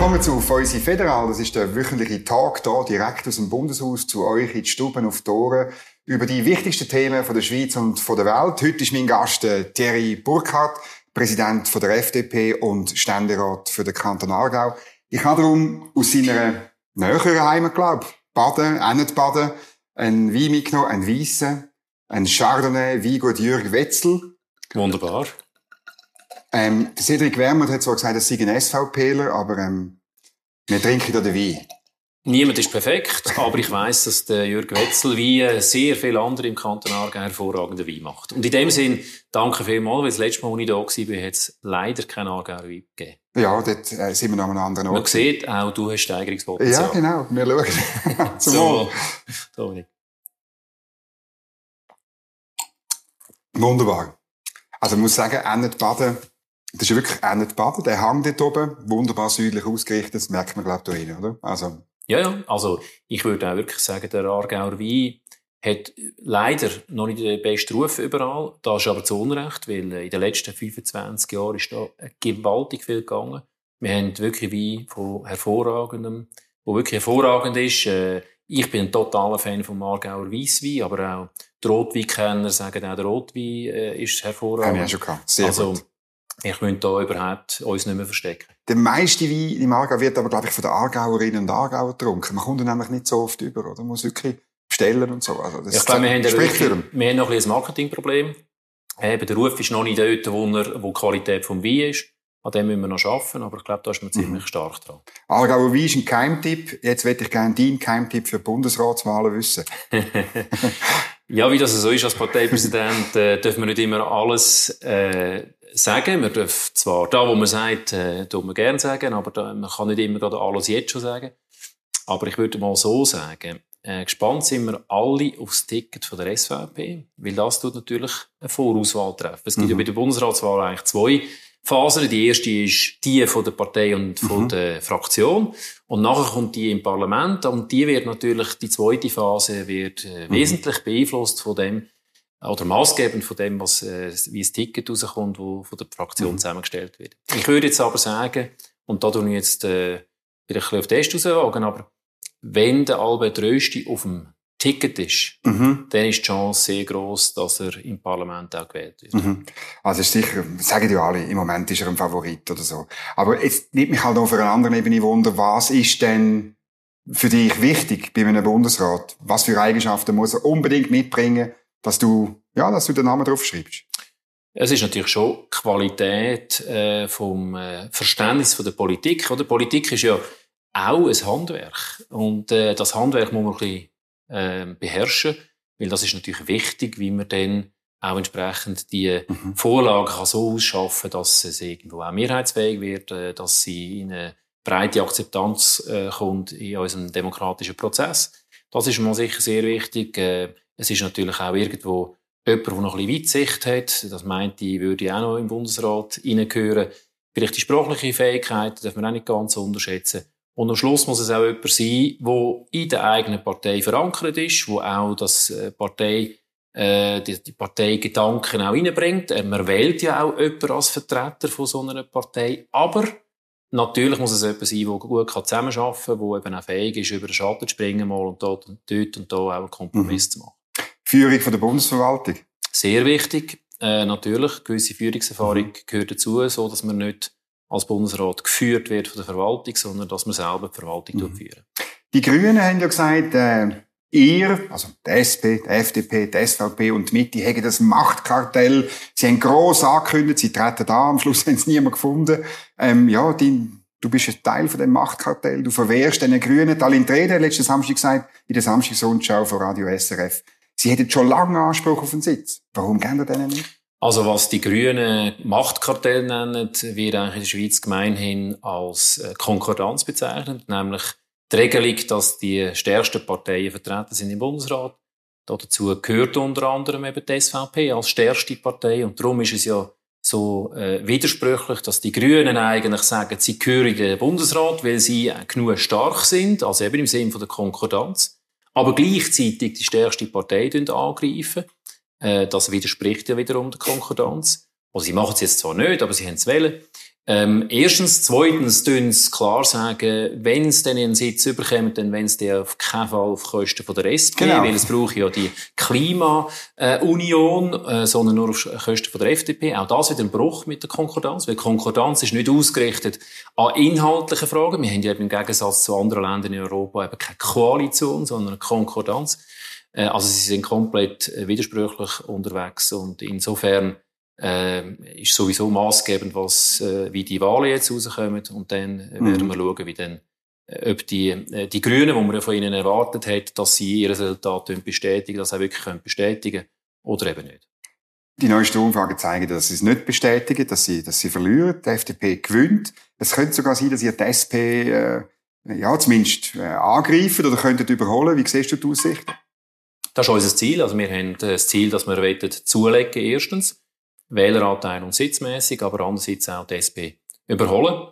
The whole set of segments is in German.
Willkommen zu Feusi Federal. Das ist der wöchentliche Tag hier direkt aus dem Bundeshaus zu euch in die Stuben auf die Ohren über die wichtigsten Themen von der Schweiz und von der Welt. Heute ist mein Gast äh, Thierry Burkhardt, Präsident von der FDP und Ständerat für den Kanton Aargau. Ich habe darum aus seiner näheren Heimat, glaube Baden, auch nicht Baden, ein Wein mitgenommen, ein Weisse, ein Chardonnay, Weingut Jürg Wetzel. Wunderbar. Ähm, Cedric Wermut hat zwar gesagt, er sei ein SVPler, aber ähm, wir trinken da den Wein. Niemand ist perfekt, aber ich weiß, dass der Jürg Wetzel wie sehr viele andere im Kanton Aargau hervorragende Wein macht. Und in dem Sinn, danke vielmals, weil das letzte Mal, als ich da war, hat es leider keinen Aargauer Wein gegeben. Ja, dort äh, sind wir noch an einem anderen Ort. Man sieht, auch du hast Steigerungspotenzial. Ja, genau. Wir schauen. So, Dominik. Wunderbar. Also ich muss sagen, Ennet Baden, das ist wirklich Ennet Baden, der Hang dort oben, wunderbar südlich ausgerichtet, das merkt man, glaube ich, da rein, oder? Also. Ja, ja, also ich würde auch wirklich sagen, der Aargauer Wein hat leider noch nicht den besten Ruf überall. Das ist aber zu Unrecht, weil in den letzten 25 Jahren ist da gewaltig viel gegangen. Wir haben wirklich Wein von hervorragendem, wo wirklich hervorragend ist. Äh, ich bin ein totaler Fan vom Aargauer Weisswein, aber auch die Rotweinkenner sagen auch, der Rotwein äh, ist hervorragend. Wir schon gehabt. Sehr also, gut. Ich möchte da überhaupt uns nicht mehr verstecken. Der meiste Wein im Aargau wird aber, glaube ich, von den Aargauerinnen und Aargauer getrunken. Man kommt ihn nämlich nicht so oft über, oder? Man muss wirklich bestellen und so. Also das ich glaube, wir haben, wirklich, wir haben noch ein, ein Marketingproblem. Eben, der Ruf ist noch nicht dort, wo, er, wo die Qualität vom Wein ist. An dem müssen wir noch arbeiten, aber ich glaube, da ist man ziemlich mhm. stark dran. Aargauer Wein ist ein Keimtipp. Jetzt hätte ich gerne deinen Keimtipp für Bundesratswahlen wissen. ja, wie das so ist als Parteipräsident, äh, dürfen wir nicht immer alles äh, sagen. Man darf zwar da, wo man sagt, äh, tut man gerne sagen, aber da, man kann nicht immer gerade alles jetzt schon sagen. Aber ich würde mal so sagen, äh, gespannt sind wir alle aufs Ticket von der SVP, weil das tut natürlich eine Vorauswahl treffen. Es gibt mhm. ja bei der Bundesratswahl eigentlich zwei Phasen. Die erste ist die von der Partei und von mhm. der Fraktion. Und nachher kommt die im Parlament. Und die wird natürlich, die zweite Phase wird äh, mhm. wesentlich beeinflusst von dem, oder maßgebend von dem, was, äh, wie das Ticket rauskommt, wo von der Fraktion mhm. zusammengestellt wird. Ich würde jetzt aber sagen, und da tue ich jetzt äh, vielleicht auf den Test rauswagen, aber wenn der Albert Rösti auf dem Ticket ist, mhm. dann ist die Chance sehr groß, dass er im Parlament auch gewählt wird. Mhm. Also ist sicher, sagen ja alle, im Moment ist er ein Favorit oder so. Aber jetzt nimmt mich halt auf einer anderen Ebene wunder, was ist denn für dich wichtig bei einem Bundesrat? Was für Eigenschaften muss er unbedingt mitbringen, dass du, ja, dass du den Namen drauf schreibst? Es ist natürlich schon Qualität äh, vom äh, Verständnis von der Politik. Oder Politik ist ja auch ein Handwerk und äh, das Handwerk muss man ein bisschen äh, beherrschen, weil das ist natürlich wichtig, wie man dann auch entsprechend die mhm. Vorlagen kann so ausschaffen, dass es irgendwo auch mehrheitsfähig wird, äh, dass sie in eine breite Akzeptanz äh, kommt in unserem demokratischen Prozess. Das ist mal sicher sehr wichtig. Äh, es ist natürlich auch irgendwo jemand, der noch ein bisschen Weitsicht hat. Das meint, die würde auch noch im Bundesrat reingehören. Vielleicht die sprachliche Fähigkeit darf man auch nicht ganz unterschätzen. Und am Schluss muss es auch jemand sein, der in der eigenen Partei verankert ist, wo auch das äh, Partei, äh, die, die Parteigedanken auch reinbringt. Äh, man wählt ja auch jemanden als Vertreter von so einer Partei. Aber natürlich muss es jemand sein, der gut zusammenarbeiten kann, der eben auch fähig ist, über den Schatten zu springen mal und dort und dort und da auch einen Kompromiss mhm. zu machen. Führung von der Bundesverwaltung? Sehr wichtig. Äh, natürlich, gewisse Führungserfahrung mhm. gehört dazu, so dass man nicht als Bundesrat geführt wird von der Verwaltung, sondern dass man selber die Verwaltung mhm. führen. Die Grünen haben ja gesagt, äh, ihr, also die SP, die FDP, die SVP und die Mitte, haben das Machtkartell. Sie haben gross angekündigt, sie treten da, am Schluss haben sie niemand gefunden. Ähm, ja, die, du bist ein Teil von dem Machtkartell, du verwehrst den Grünen. Talin Trede hat letzten Samstag gesagt, in der Samstagsrundschau von Radio SRF, sie hätten schon lange Anspruch auf einen Sitz. Warum gehen ihr denen nicht? Also was die Grünen Machtkartell nennen, wird eigentlich in der Schweiz gemeinhin als äh, Konkordanz bezeichnet, nämlich die Regelung, dass die stärksten Parteien vertreten sind im Bundesrat. Dazu gehört unter anderem eben die SVP als stärkste Partei und darum ist es ja so äh, widersprüchlich, dass die Grünen eigentlich sagen, sie gehören in den Bundesrat, weil sie äh, genug stark sind, also eben im Sinne der Konkordanz, aber gleichzeitig die stärkste Partei angreifen. Äh, das widerspricht ja wiederum der Konkordanz. Also sie machen es jetzt zwar nicht, aber sie haben es wählen. Ähm, erstens, zweitens, tun sie klar sagen, wenn es dann einen Sitz überkommt, dann wenn es der auf keinen Fall auf Kosten von der SP, genau. weil es braucht ja die Klima-Union, äh, sondern nur auf Kosten von der FDP. Auch das wieder ein Bruch mit der Konkordanz, weil Konkordanz ist nicht ausgerichtet an inhaltlichen Fragen. Wir haben ja im Gegensatz zu anderen Ländern in Europa eben keine Koalition, sondern eine Konkordanz. Äh, also sie sind komplett äh, widersprüchlich unterwegs und insofern äh, ist sowieso maßgebend, was, äh, wie die Wahlen jetzt rauskommen. Und dann mhm. werden wir schauen, wie dann, äh, ob die, äh, die Grünen, die man von ihnen erwartet hat, dass sie ihr Resultat bestätigen, dass sie auch wirklich können bestätigen oder eben nicht. Die neuesten Umfragen zeigen, dass sie es nicht bestätigen, dass sie, dass sie verlieren. Die FDP gewinnt. Es könnte sogar sein, dass ihr die SP, äh, ja, zumindest äh, angreifen oder könntet überholen. Wie siehst du die Aussichten? Das ist unser Ziel. Also wir haben das Ziel, dass wir zulegen, erstens. Wähleranteil und sitzmäßig, aber andererseits auch die SP überholen.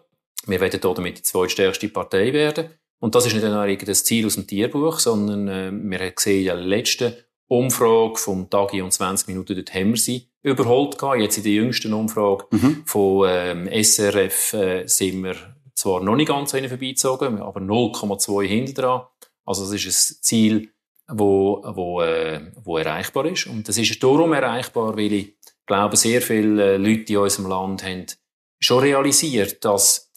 Wir werden damit die zweitstärkste Partei werden. Und das ist nicht nur irgendein Ziel aus dem Tierbuch, sondern äh, wir haben gesehen in der letzten Umfrage vom Tagi und 20 Minuten, dort haben wir sie überholt gehabt. Jetzt in der jüngsten Umfrage mhm. von ähm, SRF äh, sind wir zwar noch nicht ganz an ihnen vorbeizogen, aber 0,2 hinten dran. Also das ist ein Ziel, wo, wo, äh, wo erreichbar ist. Und das ist darum erreichbar, weil ich glaube, sehr viele Leute in unserem Land haben schon realisiert, dass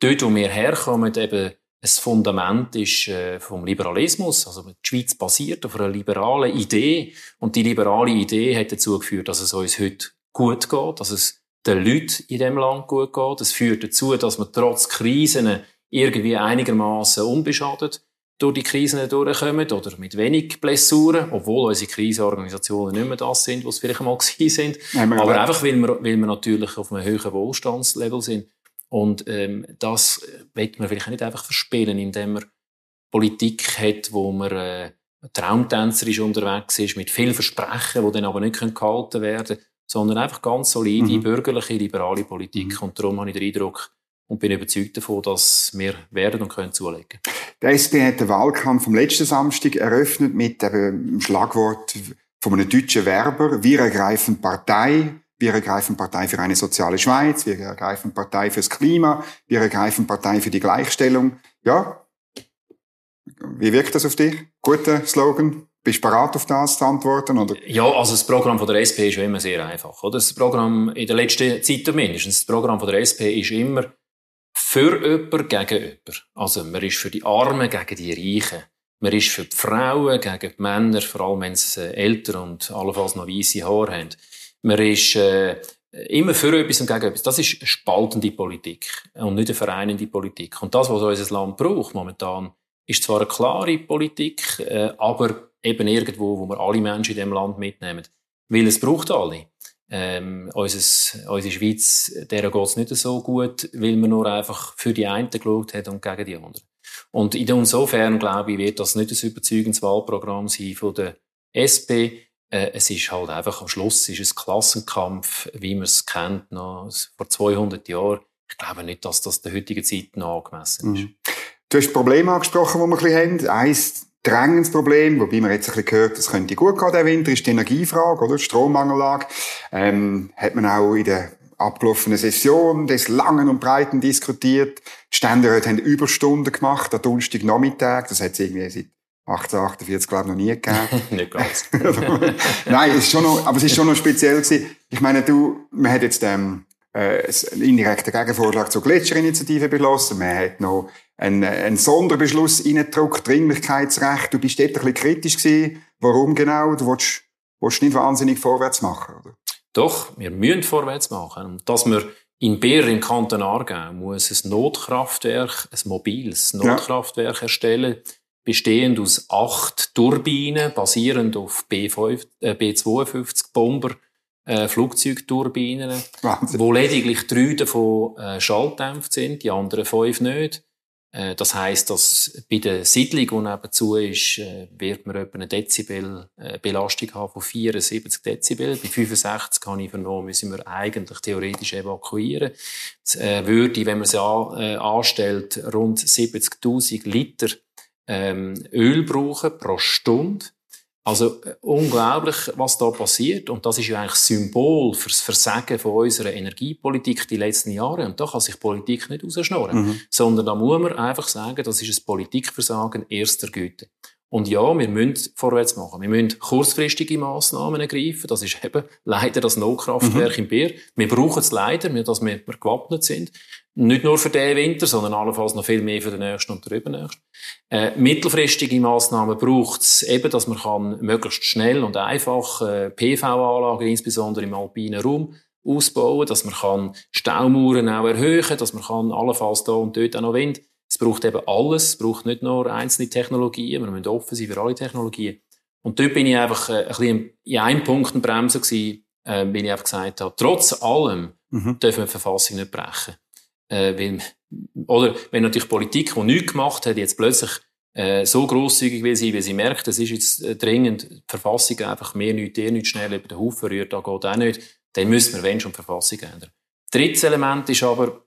dort, wo wir herkommen, eben ein Fundament ist äh, vom Liberalismus. Also die Schweiz basiert auf einer liberalen Idee. Und die liberale Idee hat dazu geführt, dass es uns heute gut geht, dass es den Leuten in dem Land gut geht. Das führt dazu, dass wir trotz Krisen irgendwie einigermaßen unbeschadet durch die Krisen durchkommen oder mit wenig Blessuren, obwohl unsere Krisenorganisationen nicht mehr das sind, was sie vielleicht mal gewesen sind. Nein, Aber einfach, weil wir, weil wir natürlich auf einem höheren Wohlstandslevel sind. Und ähm, das wird man vielleicht nicht einfach verspielen, indem man Politik hat, wo man äh, traumtänzerisch unterwegs ist, mit viel Versprechen, die dann aber nicht gehalten werden können, sondern einfach ganz solide, mhm. bürgerliche, liberale Politik. Mhm. Und darum habe ich den Eindruck, und bin überzeugt davon, dass wir werden und können zulegen. Der SP hat den Wahlkampf vom letzten Samstag eröffnet mit dem Schlagwort von einem deutschen Werber. Wir ergreifen Partei. Wir ergreifen Partei für eine soziale Schweiz. Wir ergreifen Partei fürs Klima. Wir ergreifen Partei für die Gleichstellung. Ja. Wie wirkt das auf dich? Guter Slogan? Bist du bereit, auf das zu antworten? Oder? Ja, also das Programm von der SP ist immer sehr einfach. Oder? Das Programm in der letzten Zeit mindestens. Das Programm von der SP ist immer für jemanden gegen jemanden. Also, man ist für die Armen gegen die Reichen. Man ist für die Frauen gegen die Männer, vor allem wenn sie äh, älter und allenfalls noch weisse Haare haben. Man ist äh, immer für etwas und gegen etwas. Das ist eine spaltende Politik und nicht eine vereinende Politik. Und das, was unser Land braucht momentan, ist zwar eine klare Politik, äh, aber eben irgendwo, wo wir alle Menschen in diesem Land mitnehmen. Weil es braucht alle. Ähm, unseres, unsere Schweiz, der geht es nicht so gut, weil man nur einfach für die einen geschaut hat und gegen die anderen. Und insofern, glaube ich, wird das nicht ein überzeugendes Wahlprogramm sein von der SP. Äh, es ist halt einfach am Schluss ist es Klassenkampf, wie man es kennt, noch vor 200 Jahren. Ich glaube nicht, dass das der heutigen Zeit noch angemessen ist. Mhm. Du hast Probleme angesprochen, die wir ein bisschen haben. Eins drängendes Problem, wobei man jetzt ein bisschen gehört, das könnte gut gehen, der Winter, ist die Energiefrage, oder? Strommangellage. Ähm, hat man auch in der abgelaufenen Session des langen und breiten diskutiert. Die Ständeräte haben Überstunden gemacht, am Donnerstagnachmittag. Das hat es irgendwie seit 1848, glaube ich, noch nie gegeben. Nicht ganz. Nein, es ist schon noch, aber es ist schon noch speziell gewesen. Ich meine, du, man hat jetzt, ähm, äh, einen indirekten Gegenvorschlag zur Gletscherinitiative beschlossen. Man hat noch einen, einen Sonderbeschluss reingedruckt, Dringlichkeitsrecht. Du bist dort ein bisschen kritisch gewesen. Warum genau? Du willst, willst nicht wahnsinnig vorwärts machen, oder? Doch, wir müssen vorwärts machen. Und dass wir in Beer im Kanton Aargau muss ein Notkraftwerk, ein mobiles Notkraftwerk ja. erstellen, bestehend aus acht Turbinen, basierend auf B5, äh, B52 Bomber, äh, Flugzeugturbinen, Wahnsinn. wo lediglich drei davon äh, schalldämpft sind, die anderen fünf nicht. Äh, das heißt, dass bei der Siedlung, die nebenzu ist, äh, wird man etwa eine Dezibel-Belastung äh, haben von 74 Dezibel. Bei 65 habe ich vernommen, müssen wir eigentlich theoretisch evakuieren. Das würde, wenn man sie anstellt, rund 70.000 Liter ähm, Öl brauchen pro Stunde. Also äh, unglaublich, was da passiert. Und das ist ja eigentlich Symbol fürs Versagen von unserer Energiepolitik die letzten Jahre. Und da kann sich Politik nicht rausschnorren. Mhm. Sondern da muss man einfach sagen, das ist ein Politikversagen erster Güte. Und ja, wir müssen vorwärts machen. Wir müssen kurzfristige Massnahmen ergreifen. Das ist eben leider das Notkraftwerk mhm. im Bier. Wir brauchen es leider, dass wir gewappnet sind. Nicht nur für den Winter, sondern allenfalls noch viel mehr für den nächsten und den übernächsten. Äh, mittelfristige Massnahmen braucht es eben, dass man kann möglichst schnell und einfach äh, PV-Anlagen, insbesondere im alpinen Raum, ausbauen, dass man kann Staumauern auch erhöhen, dass man kann allenfalls da und dort auch noch Wind es braucht eben alles. Es braucht nicht nur einzelne Technologien. Wir müssen offen sein für alle Technologien. Und dort bin ich einfach äh, ein bisschen in einem Punkt ein Bremser gewesen, äh, bin ich einfach gesagt habe, trotz allem mhm. dürfen wir die Verfassung nicht brechen. Äh, weil, oder wenn natürlich Politik, die nichts gemacht hat, jetzt plötzlich äh, so grosszügig will sein, weil sie merkt, es ist jetzt äh, dringend, die Verfassung einfach mehr nicht, der nicht schnell über den Haufen rührt, da geht auch nicht, dann müssen wir wenn schon die Verfassung ändern. Drittes Element ist aber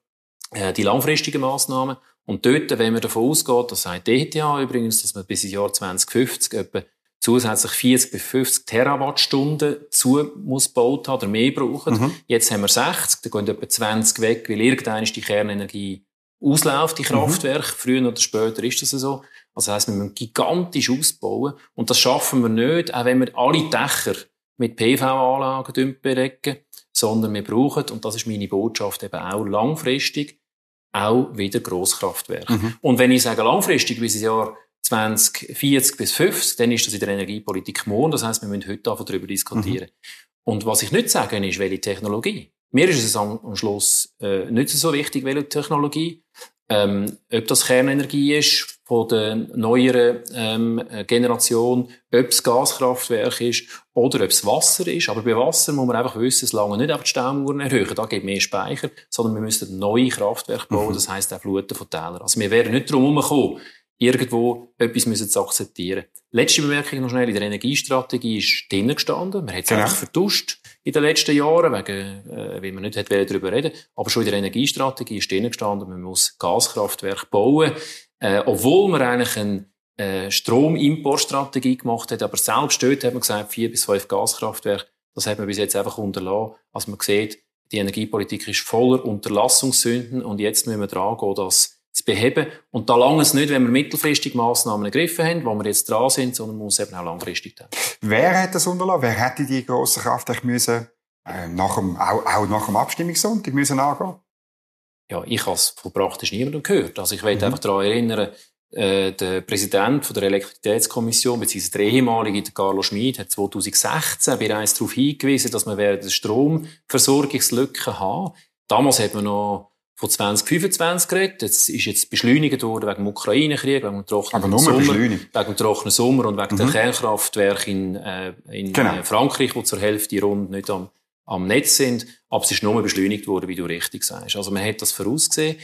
äh, die langfristigen Massnahmen. Und dort, wenn man davon ausgeht, das sagt die ETH übrigens, dass man bis ins Jahr 2050 etwa zusätzlich 40 bis 50 Terawattstunden zu muss gebaut haben oder mehr brauchen. Mhm. Jetzt haben wir 60, da gehen etwa 20 weg, weil irgendwann ist die Kernenergie ausläuft, die Kraftwerke. Mhm. Früher oder später ist das so. Also heisst, wir müssen gigantisch ausbauen. Und das schaffen wir nicht, auch wenn wir alle Dächer mit PV-Anlagen bedecken, sondern wir brauchen, und das ist meine Botschaft eben auch langfristig, auch wieder Grosskraftwerke. Mhm. Und wenn ich sage langfristig, bis ins Jahr 2040 bis 50, dann ist das in der Energiepolitik morgen. Das heißt, wir müssen heute darüber diskutieren. Mhm. Und was ich nicht sage, ist, welche Technologie. Mir ist es am, am Schluss äh, nicht so wichtig, welche Technologie. Ähm, ob das Kernenergie ist von der neueren ähm, Generation, ob es Gaskraftwerk ist oder ob es Wasser ist. Aber bei Wasser muss man einfach wissen, es lange nicht einfach die Staumauern erhöhen, da gibt mehr Speicher, sondern wir müssen neue Kraftwerke bauen, mhm. das heisst auch Fluten von Tälern. Also wir werden nicht drum herumkommen, irgendwo etwas müssen zu akzeptieren. Letzte Bemerkung noch schnell, in der Energiestrategie ist drinnen gestanden, man hat es genau. einfach vertuscht in den letzten Jahren, wegen, äh, weil man nicht hat darüber reden aber schon in der Energiestrategie ist drinnen gestanden, man muss Gaskraftwerke bauen, äh, obwohl man eigentlich eine äh, Stromimportstrategie gemacht hat, aber selbst dort hat man gesagt, vier bis fünf Gaskraftwerke, das hat man bis jetzt einfach unterlassen. Also man sieht, die Energiepolitik ist voller Unterlassungssünden und jetzt müssen wir dran gehen, das zu beheben. Und da lange es nicht, wenn wir mittelfristig Massnahmen ergriffen haben, wo wir jetzt dran sind, sondern man muss eben auch langfristig tun. Wer hat das unterlassen? Wer hätte die grossen Kraftwerke müssen, äh, nach dem, auch, auch nach dem Abstimmungssonntag müssen angehen? Ja, ich habe es von praktisch niemandem gehört. Also ich will mhm. einfach daran erinnern, äh, der Präsident von der Elektrizitätskommission, beziehungsweise der ehemalige der Carlo Schmid, hat 2016 bereits darauf hingewiesen, dass wir während Stromversorgungslücken haben. Damals hat man noch von 2025 geredet. Jetzt ist jetzt beschleunigt worden wegen dem Ukraine-Krieg, wegen dem trockenen Sommer, wegen dem trockenen Sommer und wegen mhm. der Kernkraftwerke in, äh, in genau. Äh, Frankreich, wo zur Hälfte rund nicht am, am Netz sind. Aber es ist nur beschleunigt worden, wie du richtig sagst. Also man hat das vorausgesehen.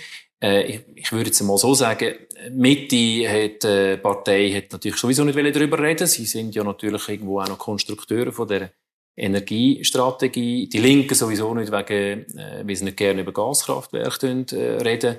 Äh, ich, ich würde jetzt mal so sagen, Mitte hat, äh, Partei hat natürlich sowieso nicht darüber reden. Sie sind ja natürlich irgendwo auch noch Konstrukteure von der Energiestrategie. Die Linken sowieso nicht, wegen, äh, weil sie nicht gerne über Gaskraftwerke äh, reden.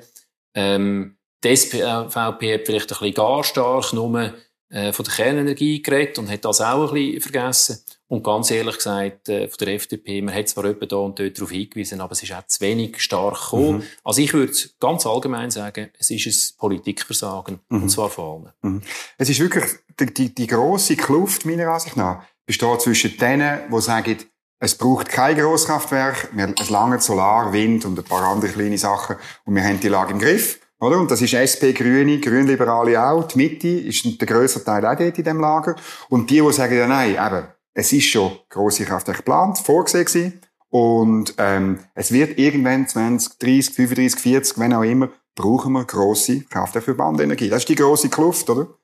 Ähm, die SVP hat vielleicht ein bisschen gar stark nur äh, von der Kernenergie geredet und hat das auch ein bisschen vergessen. Und ganz ehrlich gesagt, äh, von der FDP, man hat zwar etwa da und dort darauf hingewiesen, aber es ist auch zu wenig stark gekommen. Mhm. Also ich würde ganz allgemein sagen, es ist ein Politikversagen, mhm. und zwar vor allem. Mhm. Es ist wirklich die, die, die grosse Kluft, meiner Ansicht nach, besteht zwischen denen, die sagen, es braucht kein Grosskraftwerk, es lange Solar, Wind und ein paar andere kleine Sachen und wir haben die Lage im Griff. Oder? Und das ist SP, Grüne, Grünliberale auch. Die Mitte ist der grösste Teil auch dort in diesem Lager. Und die, die sagen, ja nein, eben, es ist schon grosse Kraftwerke geplant, vorgesehen gewesen. Und ähm, es wird irgendwann 20, 30, 35, 40, wenn auch immer, brauchen wir grosse Kraftwerke für Bandenergie. Das ist die grosse Kluft, oder? Und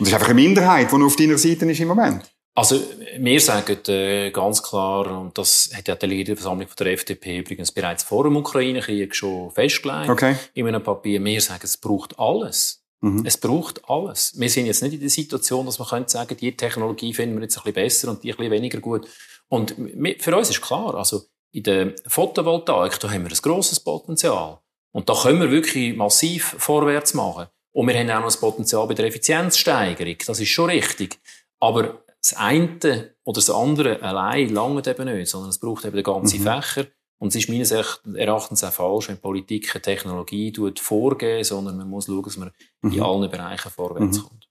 das ist einfach eine Minderheit, die auf deiner Seite ist im Moment. Also, wir sagen äh, ganz klar, und das hat ja die Delegiertenversammlung von der FDP übrigens bereits vor dem Ukraine-Krieg schon festgelegt, okay. in einem Papier, wir sagen, es braucht alles. Mhm. Es braucht alles. Wir sind jetzt nicht in der Situation, dass man könnte sagen, die Technologie finden wir jetzt ein bisschen besser und die ein bisschen weniger gut. Und für uns ist klar, also in der Photovoltaik, da haben wir ein grosses Potenzial. Und da können wir wirklich massiv vorwärts machen. Und wir haben auch noch ein Potenzial bei der Effizienzsteigerung. Das ist schon richtig. Aber das eine oder das andere allein lange eben nicht, sondern es braucht eben den ganzen mhm. Fächer. Und es ist meines Erachtens auch falsch, wenn Politik eine Technologie vorgeben, sondern man muss schauen, dass man mhm. in allen Bereichen vorwärts mhm. kommt.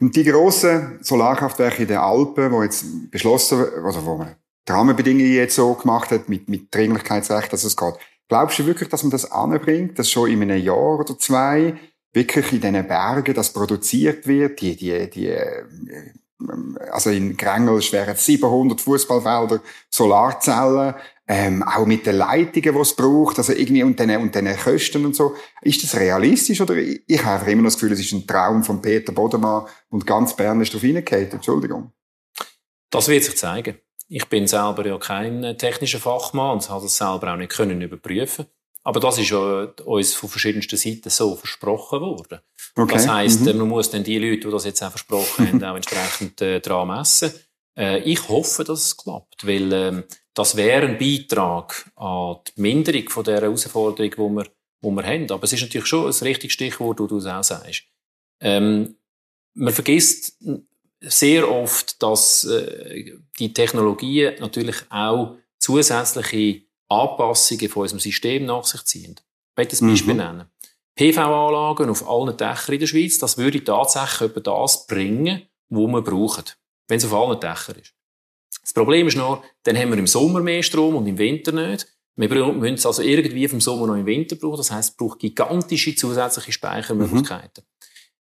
Und die grossen Solarkraftwerke in den Alpen, die jetzt beschlossen, oder wo man die Rahmenbedingungen jetzt so gemacht hat, mit, mit Dringlichkeitsrecht, dass es geht. Glaubst du wirklich, dass man das anbringt, dass schon in einem Jahr oder zwei wirklich in diesen Bergen das produziert wird, die, die, die, äh, also in Grengels wären 700 Fußballfelder, Solarzellen, ähm, auch mit den Leitungen, die es braucht, also irgendwie und den, und den Kosten und so. Ist das realistisch oder ich, habe immer noch das Gefühl, es ist ein Traum von Peter Bodemann und ganz Bern ist darauf hingekommen. Entschuldigung. Das wird sich zeigen. Ich bin selber ja kein technischer Fachmann und habe das selber auch nicht können überprüfen. Aber das ist ja uns von verschiedensten Seiten so versprochen worden. Okay. Das heisst, mhm. man muss dann die Leute, die das jetzt auch versprochen haben, auch entsprechend äh, dran messen. Äh, ich hoffe, dass es klappt, weil ähm, das wäre ein Beitrag an die Minderung von der Herausforderung, die wir, die wir haben. Aber es ist natürlich schon ein richtiges Stichwort, wo du es auch sagst. Ähm, man vergisst sehr oft, dass äh, die Technologien natürlich auch zusätzliche Anpassungen von unserem System nach sich ziehen. Ich möchte ein Beispiel mhm. nennen. PV-Anlagen auf allen Dächern in der Schweiz, das würde tatsächlich etwa das bringen, was wir brauchen, wenn es auf allen Dächern ist. Das Problem ist nur, dann haben wir im Sommer mehr Strom und im Winter nicht. Wir müssen es also irgendwie vom Sommer noch im Winter brauchen. Das heißt, es braucht gigantische zusätzliche Speichermöglichkeiten. Mhm.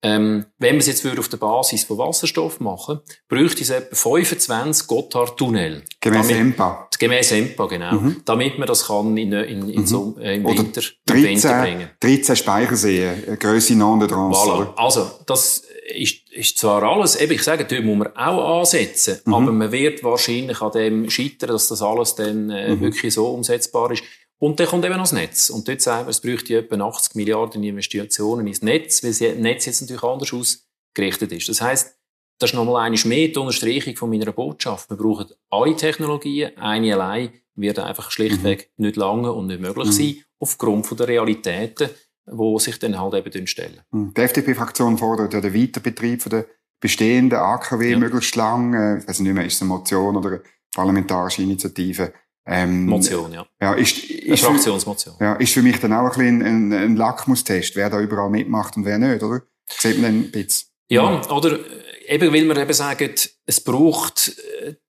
Ähm, wenn wir es jetzt auf der Basis von Wasserstoff machen, bräuchte es etwa 25 Gotthard-Tunnel. Gemäß damit, EMPA. Gemäß EMPA, genau. Mhm. Damit man das kann in, in, in mhm. so, äh, im, Winter, 13, im Winter bringen. 13 Speicherseen, Grösse non de voilà. Also, das ist, ist zwar alles, eben, ich sage, dort muss man auch ansetzen, mhm. aber man wird wahrscheinlich an dem scheitern, dass das alles dann äh, mhm. wirklich so umsetzbar ist. Und dann kommt eben noch das Netz. Und dort sagen wir, es bräuchte etwa 80 Milliarden Investitionen ins Netz, weil das Netz jetzt natürlich anders ausgerichtet ist. Das heisst, das ist nochmal eine mehr die Unterstreichung von meiner Botschaft. Wir brauchen alle Technologien. Eine allein wird einfach schlichtweg mhm. nicht lange und nicht möglich mhm. sein, aufgrund von der Realitäten, die sich dann halt eben stellen. Mhm. Die FDP-Fraktion fordert ja den Weiterbetrieb von der bestehenden AKW ja. möglichst lang. Äh, ich weiß nicht mehr, ist es eine Motion oder eine parlamentarische Initiative? Ähm, Motion, ja. ja ist, ist Fraktionsmotion. Ja, ist für mich dann auch ein bisschen ein, ein Lackmustest, wer da überall mitmacht und wer nicht, oder? Sieht man dann ein bisschen. Ja, oder eben, weil wir eben sagen, es braucht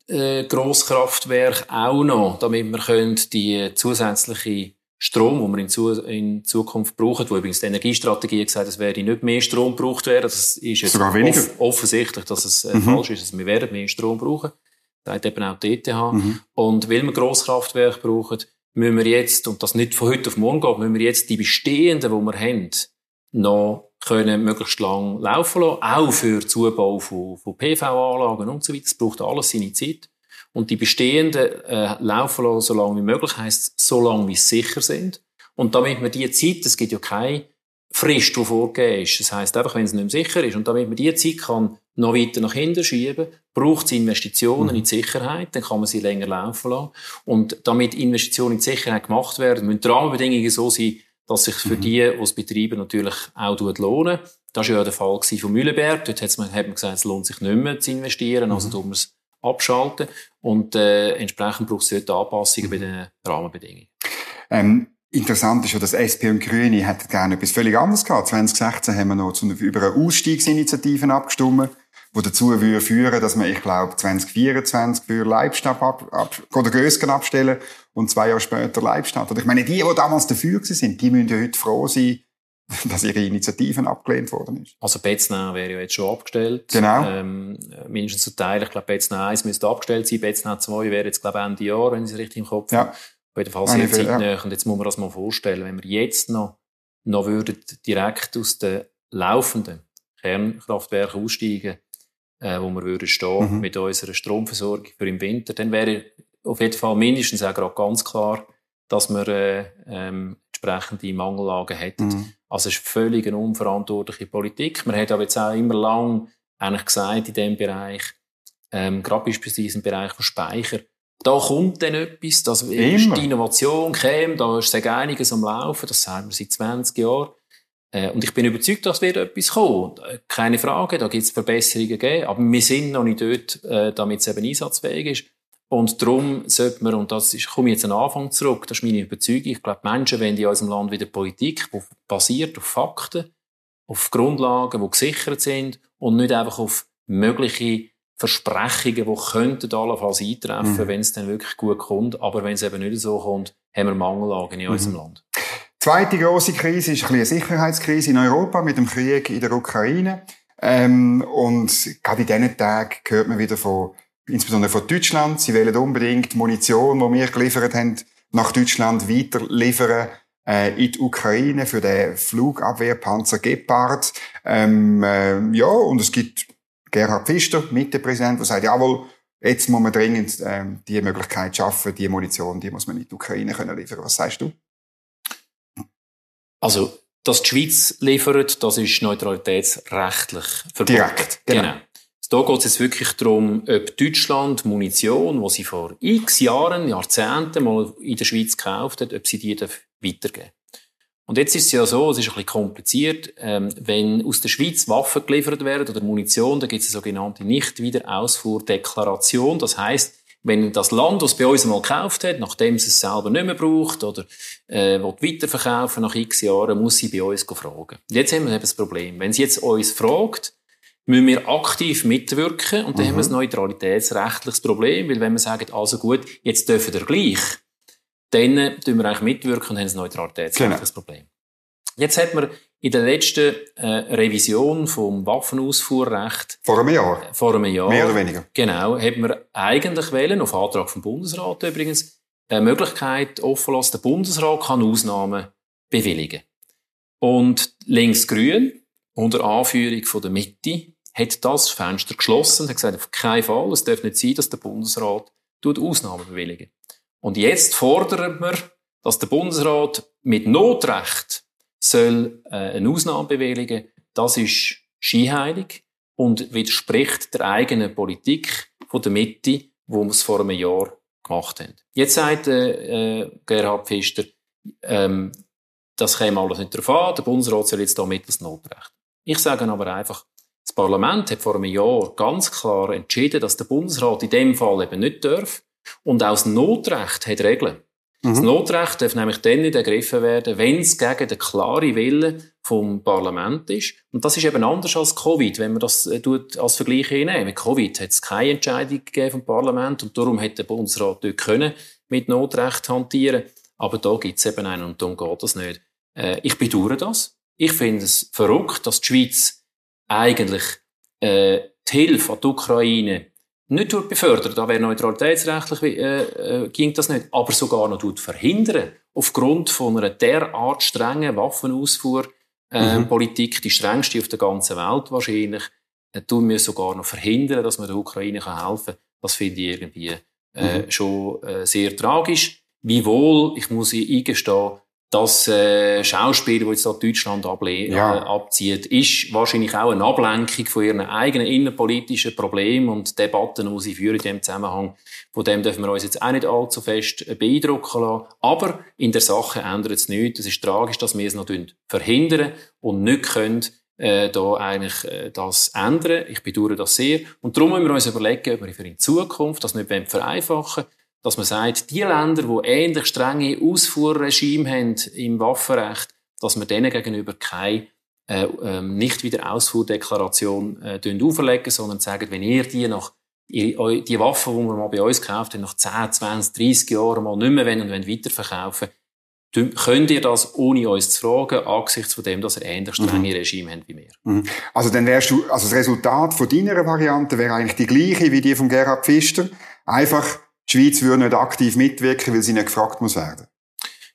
äh, Grosskraftwerk auch noch, damit wir können die zusätzliche Strom, den wir in, Zu in Zukunft brauchen, wo übrigens die Energiestrategie gesagt hat, es werde nicht mehr Strom gebraucht werden. Das ist jetzt off offensichtlich, dass es äh, mhm. falsch ist, dass wir werden mehr Strom brauchen sagt eben auch die ETH. Mhm. Und weil wir Grosskraftwerke brauchen, müssen wir jetzt, und das nicht von heute auf morgen geht, müssen wir jetzt die bestehenden, die wir haben, noch können möglichst lang laufen lassen, auch für Zubau von, von PV-Anlagen und so weiter. Das braucht alles seine Zeit. Und die bestehenden äh, laufen lassen, so lange wie möglich, heisst, so lange wie sie sicher sind. Und damit wir die Zeit, es gibt ja keine Frist, die vorgegeben ist. Das heisst einfach, wenn es nicht mehr sicher ist. Und damit man die Zeit kann noch weiter nach hinten schieben, braucht es Investitionen mhm. in Sicherheit, dann kann man sie länger laufen lassen. Und damit Investitionen in die Sicherheit gemacht werden, müssen die Rahmenbedingungen so sein, dass sich für mhm. die, die es betreiben, natürlich auch lohnen. Das war ja der Fall von Mühlenberg. Dort hat man, hat man gesagt, es lohnt sich nicht mehr zu investieren, also mhm. tun wir es abschalten. Und äh, entsprechend braucht es dort Anpassungen bei den Rahmenbedingungen. Ähm Interessant ist ja, dass SP und Grüne hätten gerne etwas völlig anderes gehabt. 2016 haben wir noch zu, über eine Ausstiegsinitiative abgestimmt, die dazu würde führen, dass man, ich glaube, 2024 für Leibstadt ab, ab, oder Gösgen abstellen und zwei Jahre später Leibstadt. Oder ich meine, die, die damals dafür sind, die müssen ja heute froh sein, dass ihre Initiativen abgelehnt worden ist. Also Betznau wäre ja jetzt schon abgestellt. Genau. Ähm, mindestens zu Teil. Ich glaube, Betznau 1 müsste abgestellt sein. Betznau 2 wäre jetzt, glaube ich, Ende Jahr, wenn ich es richtig im Kopf habe. Auf jeden Fall sehr zeitnah. Ja. Und jetzt muss man das mal vorstellen, wenn wir jetzt noch, noch würden direkt aus den laufenden Kernkraftwerken aussteigen, äh, wo wir würden stehen mhm. mit unserer Stromversorgung für im Winter, dann wäre auf jeden Fall mindestens auch gerade ganz klar, dass wir äh, ähm, entsprechende Mangellagen hätten. Mhm. Also es ist völlig eine unverantwortliche Politik. Man hat aber jetzt auch immer lang eigentlich gesagt in diesem Bereich, ähm, gerade beispielsweise im Bereich von Speicher, da kommt dann etwas, das ist die Innovation käme, da ist sehr einiges am Laufen, das sagen wir seit 20 Jahren. Äh, und ich bin überzeugt, dass wird etwas kommen. Keine Frage, da gibt es Verbesserungen geben, aber wir sind noch nicht dort, äh, damit es eben einsatzfähig ist. Und darum sollte man, und das ist, komme ich jetzt an Anfang zurück, das ist meine Überzeugung, ich glaube, Menschen wollen in unserem Land wieder Politik, die basiert auf Fakten, auf Grundlagen, die gesichert sind und nicht einfach auf mögliche Versprechungen, die könnten allenfalls eintreffen, mhm. wenn es dann wirklich gut kommt. Aber wenn es eben nicht so kommt, haben wir Mangellagen in mhm. unserem Land. Zweite große Krise ist ein eine Sicherheitskrise in Europa mit dem Krieg in der Ukraine. Ähm, und gerade in diesen Tagen hört man wieder von, insbesondere von Deutschland, sie wollen unbedingt Munition, die wir geliefert haben, nach Deutschland weiter liefern äh, in die Ukraine für den Flugabwehrpanzer Gepard. Ähm, äh, ja, und es gibt Gerhard Pfister, Mittepräsident, der sagt, jawohl, jetzt muss man dringend ähm, die Möglichkeit schaffen, die Munition, die muss man in die Ukraine können liefern. Was sagst du? Also, dass die Schweiz liefert, das ist neutralitätsrechtlich verboten. Direkt, genau. genau. Da geht es jetzt wirklich darum, ob Deutschland Munition, die sie vor x Jahren, Jahrzehnten mal in der Schweiz gekauft hat, ob sie die weitergeben und jetzt ist es ja so, es ist ein bisschen kompliziert, ähm, wenn aus der Schweiz Waffen geliefert werden oder Munition, da gibt es eine sogenannte Nicht-Wiederausfuhrdeklaration. Das heißt, wenn das Land, das bei uns mal gekauft hat, nachdem es es selber nicht mehr braucht oder äh, weiterverkaufen nach x Jahren, muss sie bei uns fragen. Jetzt haben wir eben das Problem. Wenn sie jetzt uns fragt, müssen wir aktiv mitwirken und dann mhm. haben wir ein neutralitätsrechtliches Problem, weil wenn wir sagen, also gut, jetzt dürfen wir gleich, dann tun wir eigentlich mitwirken und haben ein neutralitätsrechtliches genau. Problem. Jetzt hat man in der letzten äh, Revision vom Waffenausfuhrrecht vor einem Jahr, äh, vor einem Jahr, mehr oder weniger, genau, hat man eigentlich wählen auf Antrag vom Bundesrat übrigens eine Möglichkeit offen lassen, der Bundesrat kann Ausnahmen bewilligen. Und links-grün unter Anführung von der Mitte hat das Fenster geschlossen und hat gesagt, auf keinen Fall, es darf nicht sein, dass der Bundesrat Ausnahmen bewilligen. Und jetzt fordern wir, dass der Bundesrat mit Notrecht soll äh, eine Ausnahme bewilligen. Das ist scheinheilig und widerspricht der eigenen Politik von der Mitte, die wir es vor einem Jahr gemacht haben. Jetzt sagt äh, äh, Gerhard Pfister, ähm, das käme alles nicht darauf an, der Bundesrat soll jetzt da mittels Notrecht. Ich sage aber einfach, das Parlament hat vor einem Jahr ganz klar entschieden, dass der Bundesrat in dem Fall eben nicht darf. Und auch das Notrecht hat Regeln. Mhm. Das Notrecht darf nämlich dann nicht ergriffen werden, wenn es gegen den klaren Willen vom Parlament ist. Und das ist eben anders als Covid, wenn man das äh, tut, als Vergleich hinnehmen. Mit Covid hat es keine Entscheidung gegeben vom Parlament und darum hätte der Bundesrat dort können mit Notrecht hantieren. Aber da gibt es eben einen und darum geht das nicht. Äh, ich bedauere das. Ich finde es verrückt, dass die Schweiz eigentlich äh, die Hilfe an die Ukraine nicht befördern, da wäre neutralitätsrechtlich, äh, äh, ging das nicht, aber sogar noch verhindern, aufgrund von einer derart strengen Waffenausfuhrpolitik, äh, mhm. Die strengste auf der ganzen Welt wahrscheinlich, äh, tun wir sogar noch verhindern, dass man der Ukraine kann helfen kann. Das finde ich irgendwie äh, mhm. schon äh, sehr tragisch. Wiewohl, ich muss eingestehen, das äh, Schauspiel, das jetzt da Deutschland ja. äh, abzieht, ist wahrscheinlich auch eine Ablenkung von ihren eigenen innenpolitischen Problemen und Debatten, die sie führen in diesem Zusammenhang. Von dem dürfen wir uns jetzt auch nicht allzu fest beeindrucken lassen. Aber in der Sache ändert es nichts. Es ist tragisch, dass wir es noch verhindern und nicht können, äh, da eigentlich äh, das ändern. Ich bedauere das sehr. Und darum müssen wir uns überlegen, ob wir für in Zukunft das nicht vereinfachen wollen dass man sagt, die Länder, die ähnlich strenge Ausfuhrregime haben im Waffenrecht, dass man denen gegenüber keine äh, äh, nicht wieder Ausfuhrdeklaration äh, auferlegen, sondern sagen, wenn ihr die nach die Waffen, die wir mal bei uns gekauft haben, nach 10, 20, 30 Jahren mal nicht mehr wollen und wollen weiterverkaufen, könnt ihr das ohne uns zu fragen, angesichts von dem, dass ihr ähnlich strenge mhm. Regime habt wie wir. Mhm. Also dann wärst du, also das Resultat von deiner Variante wäre eigentlich die gleiche wie die von Gerhard Pfister. Einfach die Schweiz würde nicht aktiv mitwirken, weil sie nicht gefragt muss werden.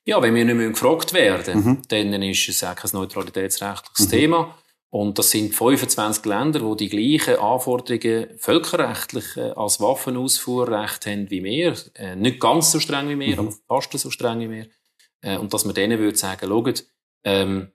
Ja, wenn wir nicht gefragt werden, mhm. dann ist es auch ein neutralitätsrechtliches mhm. Thema. Und das sind 25 Länder, die die gleichen Anforderungen völkerrechtlich äh, als Waffenausfuhrrecht haben wie wir. Äh, nicht ganz so streng wie wir, mhm. aber fast so streng wie wir. Äh, und dass man denen würde sagen, schaut, ähm,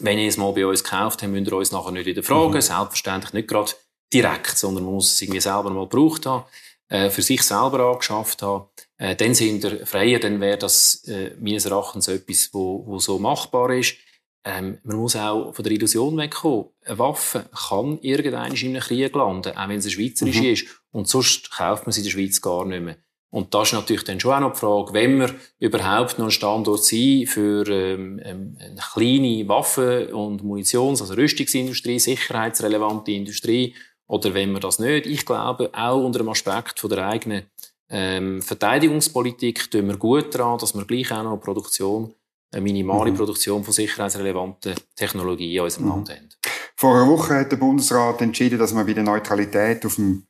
wenn ihr es mal bei uns gekauft habt, müsst ihr uns nachher nicht wieder fragen. Mhm. Selbstverständlich nicht gerade direkt, sondern man muss es irgendwie selber mal gebraucht haben äh, für sich selber angeschafft haben, äh, dann sind wir freier, dann wäre das äh, meines Erachtens etwas, wo, wo so machbar ist. ähm, man muss auch von der Illusion wegkommen. Eine Waffe kann irgendein in einem Krieg landen, auch wenn es eine schweizerische mhm. ist. Und sonst kauft man sie in der Schweiz gar nicht mehr. Und das ist natürlich dann schon auch noch die Frage, wenn wir überhaupt noch ein Standort sein für ähm, ähm, eine kleine Waffen- und Munitions-, also Rüstungsindustrie, sicherheitsrelevante Industrie, oder wenn wir das nicht. Ich glaube, auch unter dem Aspekt von der eigenen ähm, Verteidigungspolitik tun wir gut daran, dass wir gleich auch noch eine Produktion, eine minimale mhm. Produktion von sicherheitsrelevanten Technologien in unserem mhm. Land haben. Vor einer Woche hat der Bundesrat entschieden, dass man bei der Neutralität auf dem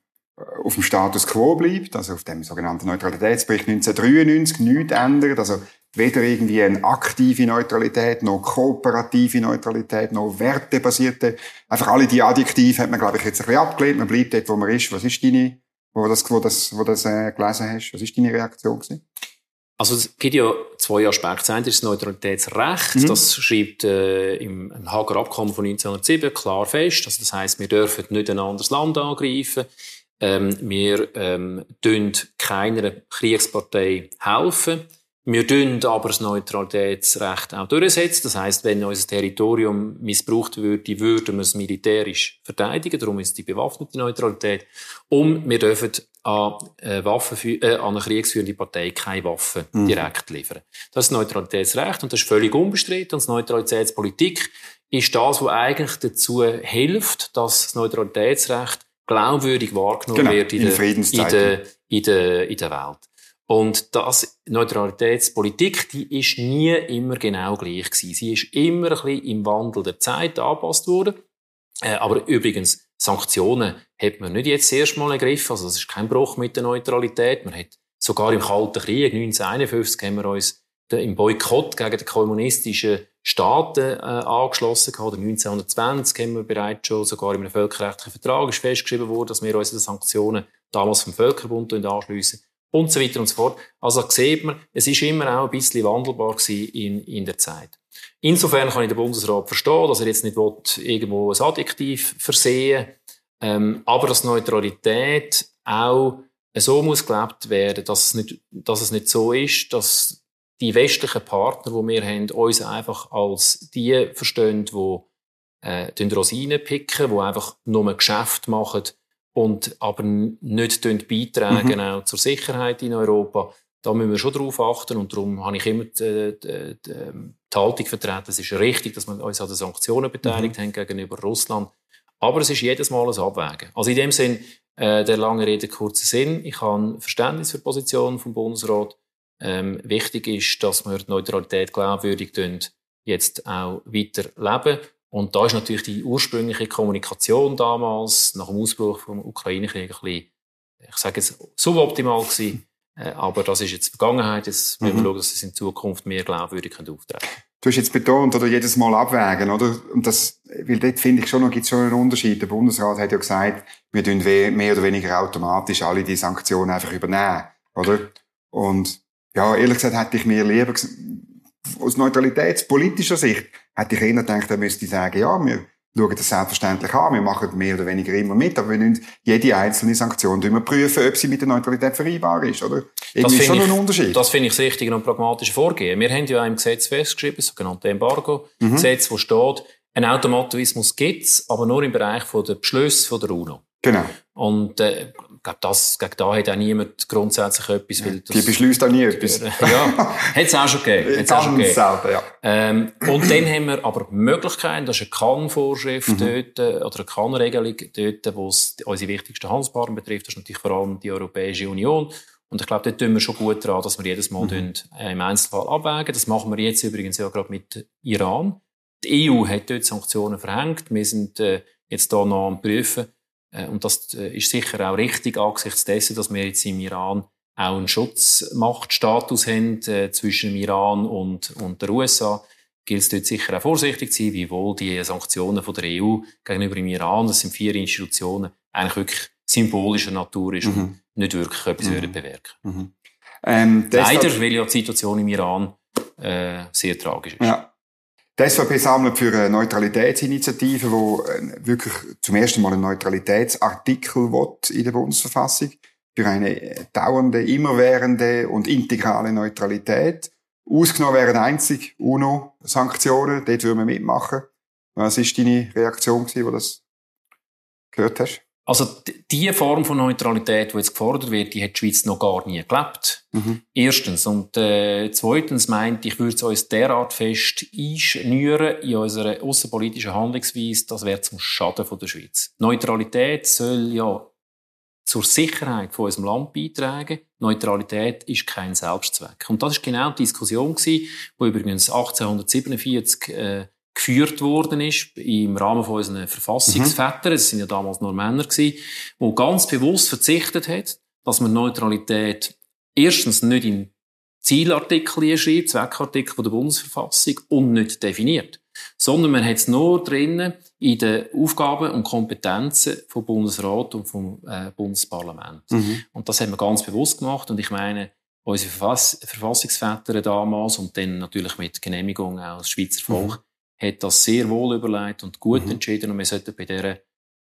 auf dem Status quo bleibt, also auf dem sogenannten Neutralitätsbericht 1993 nichts ändert, also weder irgendwie eine aktive Neutralität, noch kooperative Neutralität, noch wertebasierte, einfach alle die Adjektive hat man, glaube ich, jetzt ein bisschen abgelehnt, man bleibt dort, wo man ist. Was ist deine, wo das, wo das, wo das äh, gelesen hast, was ist deine Reaktion gewesen? Also es gibt ja zwei Aspekte. Das eine ist das Neutralitätsrecht. Mhm. Das schreibt äh, im, im Hager Abkommen von 1907 klar fest. Also das heißt, wir dürfen nicht ein anderes Land angreifen. Ähm, wir ähm, tun keiner Kriegspartei helfen. Wir tun aber das Neutralitätsrecht auch durchsetzen. Das heißt, wenn unser Territorium missbraucht würde, würden wir es militärisch verteidigen. Darum ist die bewaffnete Neutralität. Und wir dürfen an, äh, Waffen, äh, an eine kriegsführende Partei keine Waffen mhm. direkt liefern. Das ist das Neutralitätsrecht und das ist völlig unbestritten. Und das Neutralitätspolitik ist das, was eigentlich dazu hilft, dass das Neutralitätsrecht glaubwürdig wahrgenommen genau, wird in, in, der, in, der, in, der, in der Welt. Und das Neutralitätspolitik, die ist nie immer genau gleich gewesen. Sie ist immer ein bisschen im Wandel der Zeit angepasst worden. Äh, aber übrigens, Sanktionen hat man nicht jetzt erst mal ergriffen. Also, das ist kein Bruch mit der Neutralität. Man hat sogar im Kalten Krieg 1951 haben wir uns im Boykott gegen die kommunistischen Staaten äh, angeschlossen gehabt. 1920 haben wir bereits schon sogar in einem völkerrechtlichen Vertrag ist festgeschrieben worden, dass wir uns den Sanktionen damals vom Völkerbund anschliessen und so weiter und so fort. Also sieht man, es ist immer auch ein bisschen wandelbar in, in der Zeit. Insofern kann ich den Bundesrat verstehen, dass er jetzt nicht will, irgendwo ein Adjektiv versehen ähm, aber dass Neutralität auch so muss gelebt werden, dass es nicht, dass es nicht so ist, dass die westlichen Partner, die wir haben, uns einfach als die verstehen, die äh, Rosinen picken, die einfach nur ein Geschäft machen und aber nicht beitragen mhm. auch zur Sicherheit in Europa. Da müssen wir schon drauf achten und darum habe ich immer die, die, die, die Haltung vertreten. Es ist richtig, dass wir uns an den Sanktionen beteiligt mhm. haben gegenüber Russland. Aber es ist jedes Mal ein Abwägen. Also in dem Sinn, äh, der lange Rede, kurzer Sinn. Ich habe Verständnis für die Position vom Bundesrat. Ähm, wichtig ist, dass wir die Neutralität glaubwürdig jetzt auch weiter leben. Und da ist natürlich die ursprüngliche Kommunikation damals, nach dem Ausbruch vom Ukraine-Krieg, ein bisschen, ich sage jetzt, suboptimal gewesen. Äh, aber das ist jetzt Vergangenheit. Jetzt müssen wir mhm. schauen, dass es in Zukunft mehr glaubwürdig auftreten können. Du hast jetzt betont, oder jedes Mal abwägen, oder? Und das, weil dort finde ich schon noch, gibt es schon einen Unterschied. Der Bundesrat hat ja gesagt, wir tun mehr oder weniger automatisch alle die Sanktionen einfach übernehmen, oder? Und, ja, ehrlich gesagt hätte ich mir lieber, aus neutralitätspolitischer Sicht, hätte ich eher gedacht, er müsste sagen, ja, wir schauen das selbstverständlich an, wir machen mehr oder weniger immer mit, aber wir müssen jede einzelne Sanktion prüfen, ob sie mit der Neutralität vereinbar ist, oder? Irgendwie das ist schon ich, ein Unterschied. Das finde ich das richtige und pragmatische Vorgehen. Wir haben ja im Gesetz festgeschrieben, das sogenannte Embargo-Gesetz, mhm. wo steht, ein Automatismus gibt's, aber nur im Bereich der Beschlüsse der UNO. Genau. Und äh, glaube, das, gegen da hat auch niemand grundsätzlich etwas. Weil das, die beschließt auch nie etwas. ja, hat es auch schon gegeben. Hat's auch schon gegeben. Selten, ja. Ähm, und dann haben wir aber Möglichkeiten, das ist eine Kann-Vorschrift mhm. dort, äh, oder eine Kann-Regelung dort, wo es unsere wichtigsten Handelspartner betrifft. Das ist natürlich vor allem die Europäische Union. Und ich glaube, dort tun wir schon gut daran, dass wir jedes Mal mhm. äh, im Einzelfall abwägen. Das machen wir jetzt übrigens ja gerade mit Iran. Die EU hat dort Sanktionen verhängt. Wir sind äh, jetzt da noch am Prüfen, und das äh, ist sicher auch richtig angesichts dessen, dass wir jetzt im Iran auch einen Schutzmachtstatus haben äh, zwischen dem Iran und, und der USA. Gilt es dort sicher auch vorsichtig zu sein, wiewohl die Sanktionen von der EU gegenüber dem Iran, das sind vier Institutionen, eigentlich wirklich symbolischer Natur ist mhm. und nicht wirklich etwas mhm. bewirken. Mhm. Ähm, Leider, weil ja die Situation im Iran äh, sehr tragisch ist. Ja. Die SVP sammelt für eine Neutralitätsinitiative, wo äh, wirklich zum ersten Mal einen Neutralitätsartikel will in der Bundesverfassung für eine dauernde, immerwährende und integrale Neutralität. Ausgenommen wären einzig UNO-Sanktionen, dort würden wir mitmachen. Was ist deine Reaktion wo du das gehört hast? Also die Form von Neutralität, die jetzt gefordert wird, die hat die Schweiz noch gar nie gelebt. Mhm. Erstens. Und äh, zweitens meint, ich würde es uns derart fest einschnüren in unserer außenpolitischen Handlungsweise, das wäre zum Schaden von der Schweiz. Neutralität soll ja zur Sicherheit von unserem Land beitragen. Neutralität ist kein Selbstzweck. Und das ist genau die Diskussion gewesen, die übrigens 1847 äh, geführt worden ist im Rahmen von unseren Verfassungsvätern. Es sind ja damals nur Männer gewesen, die ganz bewusst verzichtet hat, dass man Neutralität erstens nicht in Zielartikel schreibt, Zweckartikel der Bundesverfassung und nicht definiert, sondern man hat es nur drinnen in den Aufgaben und Kompetenzen vom Bundesrat und vom äh, Bundesparlament. Mhm. Und das haben wir ganz bewusst gemacht und ich meine, unsere Verfass Verfassungsväter damals und dann natürlich mit Genehmigung auch das Schweizer Volk mhm hat das sehr wohl überlegt und gut mhm. entschieden und wir sollten bei dieser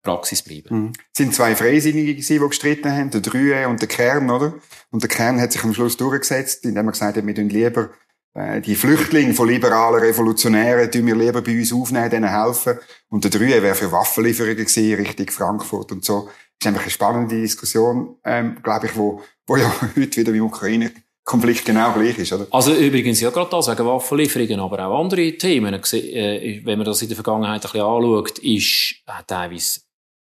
Praxis bleiben. Mhm. Es sind zwei Freisinnige gewesen, die gestritten haben, der Drühe und der Kern, oder? Und der Kern hat sich am Schluss durchgesetzt, indem er gesagt hat, wir tun lieber äh, die Flüchtlinge von liberalen Revolutionären tun wir lieber bei uns aufnehmen, denen helfen. Und der Drühe wäre für Waffenlieferungen gewesen, Richtung Frankfurt und so. Das ist einfach eine spannende Diskussion, ähm, glaube ich, wo, wo ja heute wieder im Ukraine Konflikt genau gleich ist, oder? Also übrigens ja gerade das, wegen Waffenlieferungen, aber auch andere Themen. Äh, wenn man das in der Vergangenheit ein bisschen anschaut, ist äh, teilweise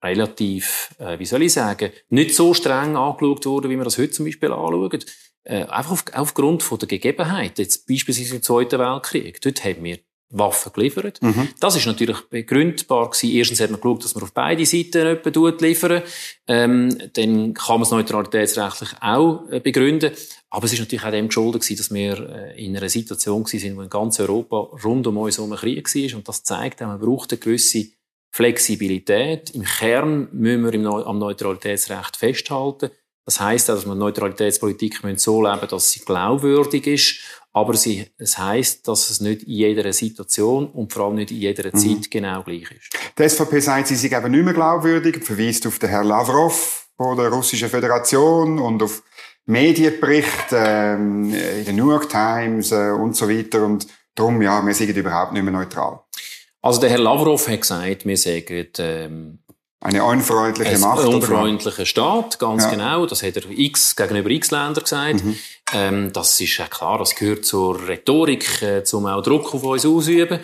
relativ, äh, wie soll ich sagen, nicht so streng angeschaut worden, wie wir das heute zum Beispiel anschauen. einfach auf, aufgrund der Gegebenheit. Jetzt beispielsweise im Zweiten Weltkrieg. Dort haben wir Waffen geliefert. Mhm. Das ist natürlich begründbar gewesen. Erstens hat man geschaut, dass man auf beide Seiten etwas liefern. Ähm, dann kann man es neutralitätsrechtlich auch äh, begründen. Aber es ist natürlich auch dem geschuldet gewesen, dass wir äh, in einer Situation sind, wo in ganz Europa rund um uns herum ein Krieg war. Und das zeigt auch, man braucht eine gewisse Flexibilität. Im Kern müssen wir am Neutralitätsrecht festhalten. Das heißt auch, dass man Neutralitätspolitik so leben müssen, dass sie glaubwürdig ist aber sie, es heißt, dass es nicht in jeder Situation und vor allem nicht in jeder mhm. Zeit genau gleich ist. Die SVP sagt, sie sind eben nicht mehr glaubwürdig, verweist auf den Herrn Lavrov von der Russischen Föderation und auf Medienberichte ähm, in der New York Times äh, und so weiter. Und darum, ja, wir sind überhaupt nicht mehr neutral. Also der Herr Lavrov hat gesagt, wir sagen ähm, eine unfreundliche Macht. Ein unfreundlicher Staat, ganz ja. genau. Das hat er X gegenüber X Ländern gesagt. Mhm. Ähm, das ist ja klar, das gehört zur Rhetorik, äh, zum auch Druck auf uns ausüben.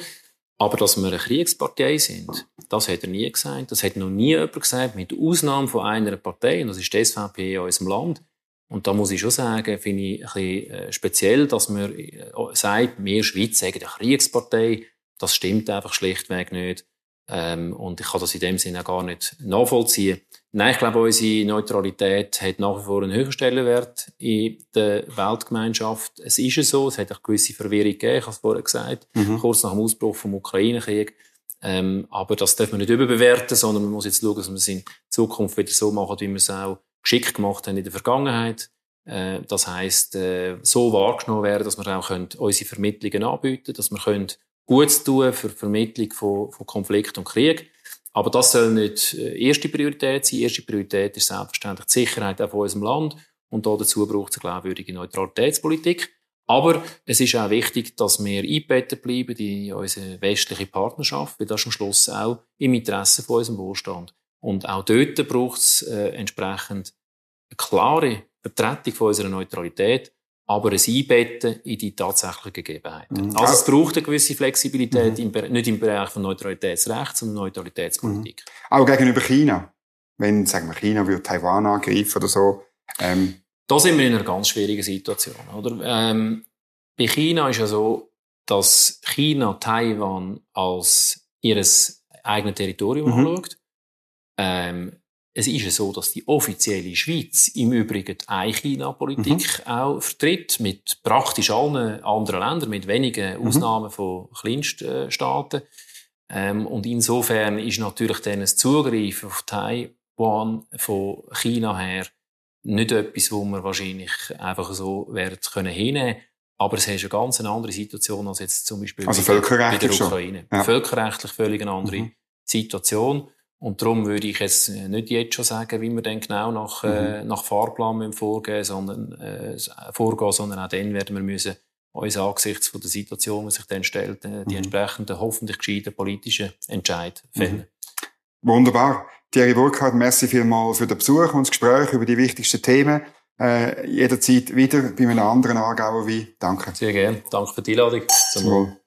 Aber dass wir eine Kriegspartei sind, das hat er nie gesagt. Das hat noch nie jemand gesagt, mit Ausnahme von einer Partei, und das ist die SVP in unserem Land. Und da muss ich schon sagen, finde ich ein bisschen äh, speziell, dass man äh, sagt, wir Schweiz sagen eine Kriegspartei. Das stimmt einfach schlichtweg nicht. Ähm, und ich kann das in dem Sinne auch gar nicht nachvollziehen. Nein, ich glaube, unsere Neutralität hat nach wie vor einen höheren Stellenwert in der Weltgemeinschaft. Es ist ja so, es hat eine gewisse Verwirrung gegeben, ich habe es vorher gesagt, mhm. kurz nach dem Ausbruch vom Ukraine-Krieg. Ähm, aber das darf man nicht überbewerten, sondern man muss jetzt schauen, dass wir es in Zukunft wieder so machen, wie wir es auch geschickt gemacht haben in der Vergangenheit. Äh, das heißt, äh, so wahrgenommen werden, dass wir auch können, unsere Vermittlungen anbieten können, dass wir können Gutes tun für die Vermittlung von, von Konflikt und Krieg. Aber das soll nicht äh, erste Priorität sein. Erste Priorität ist selbstverständlich die Sicherheit auch von unserem Land. Und dazu braucht es eine glaubwürdige Neutralitätspolitik. Aber es ist auch wichtig, dass wir eingebettet bleiben in unsere westliche Partnerschaft, weil das ist am Schluss auch im Interesse von unserem Wohlstand. Und auch dort braucht es äh, entsprechend eine klare Vertretung von unserer Neutralität aber ein Einbetten in die tatsächlichen Gegebenheiten. Mhm. Also es braucht eine gewisse Flexibilität, mhm. im, nicht im Bereich von Neutralitätsrecht, sondern Neutralitätspolitik. Mhm. Auch gegenüber China. Wenn, sagen wir, China würde Taiwan angreifen oder so. Ähm. Da sind wir in einer ganz schwierigen Situation. Oder? Ähm, bei China ist ja so, dass China Taiwan als ihres eigenes Territorium mhm. anschaut. Ähm, es ist ja so, dass die offizielle Schweiz im Übrigen die Ein-China-Politik mhm. auch vertritt, mit praktisch allen anderen Ländern, mit wenigen mhm. Ausnahmen von Kleinststaaten. Ähm, und insofern ist natürlich dann ein Zugriff auf Taiwan von China her nicht etwas, wo man wahrscheinlich einfach so werden können hinnehmen. Aber es ist eine ganz andere Situation als jetzt zum Beispiel also bei der Ukraine. Ja. Völkerrechtlich völlig eine andere mhm. Situation. Und darum würde ich jetzt nicht jetzt schon sagen, wie wir dann genau nach, äh, mhm. äh, nach Fahrplan vorgehen, sondern, äh, vorgehen, sondern auch dann werden wir müssen uns angesichts von der Situation, die sich dann stellt, äh, die mhm. entsprechenden, hoffentlich gescheiten politischen Entscheid fällen. Mhm. Wunderbar. Thierry Burkhardt, merci vielmals für den Besuch und das Gespräch über die wichtigsten Themen. Äh, jederzeit wieder bei einem anderen Aargauer Wein. Danke. Sehr gerne. Danke für die Einladung. Zum Wohl.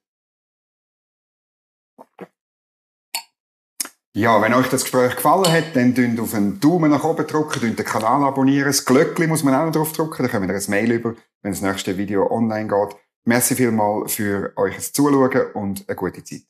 Ja, wenn euch das Gespräch gefallen hat, dann drückt auf einen Daumen nach oben drücken, den Kanal abonnieren. Das Glöckchen muss man auch noch drauf drücken, dann kommen wir ein Mail über, wenn das nächste Video online geht. Merci vielmal für euch Zuschauen und eine gute Zeit.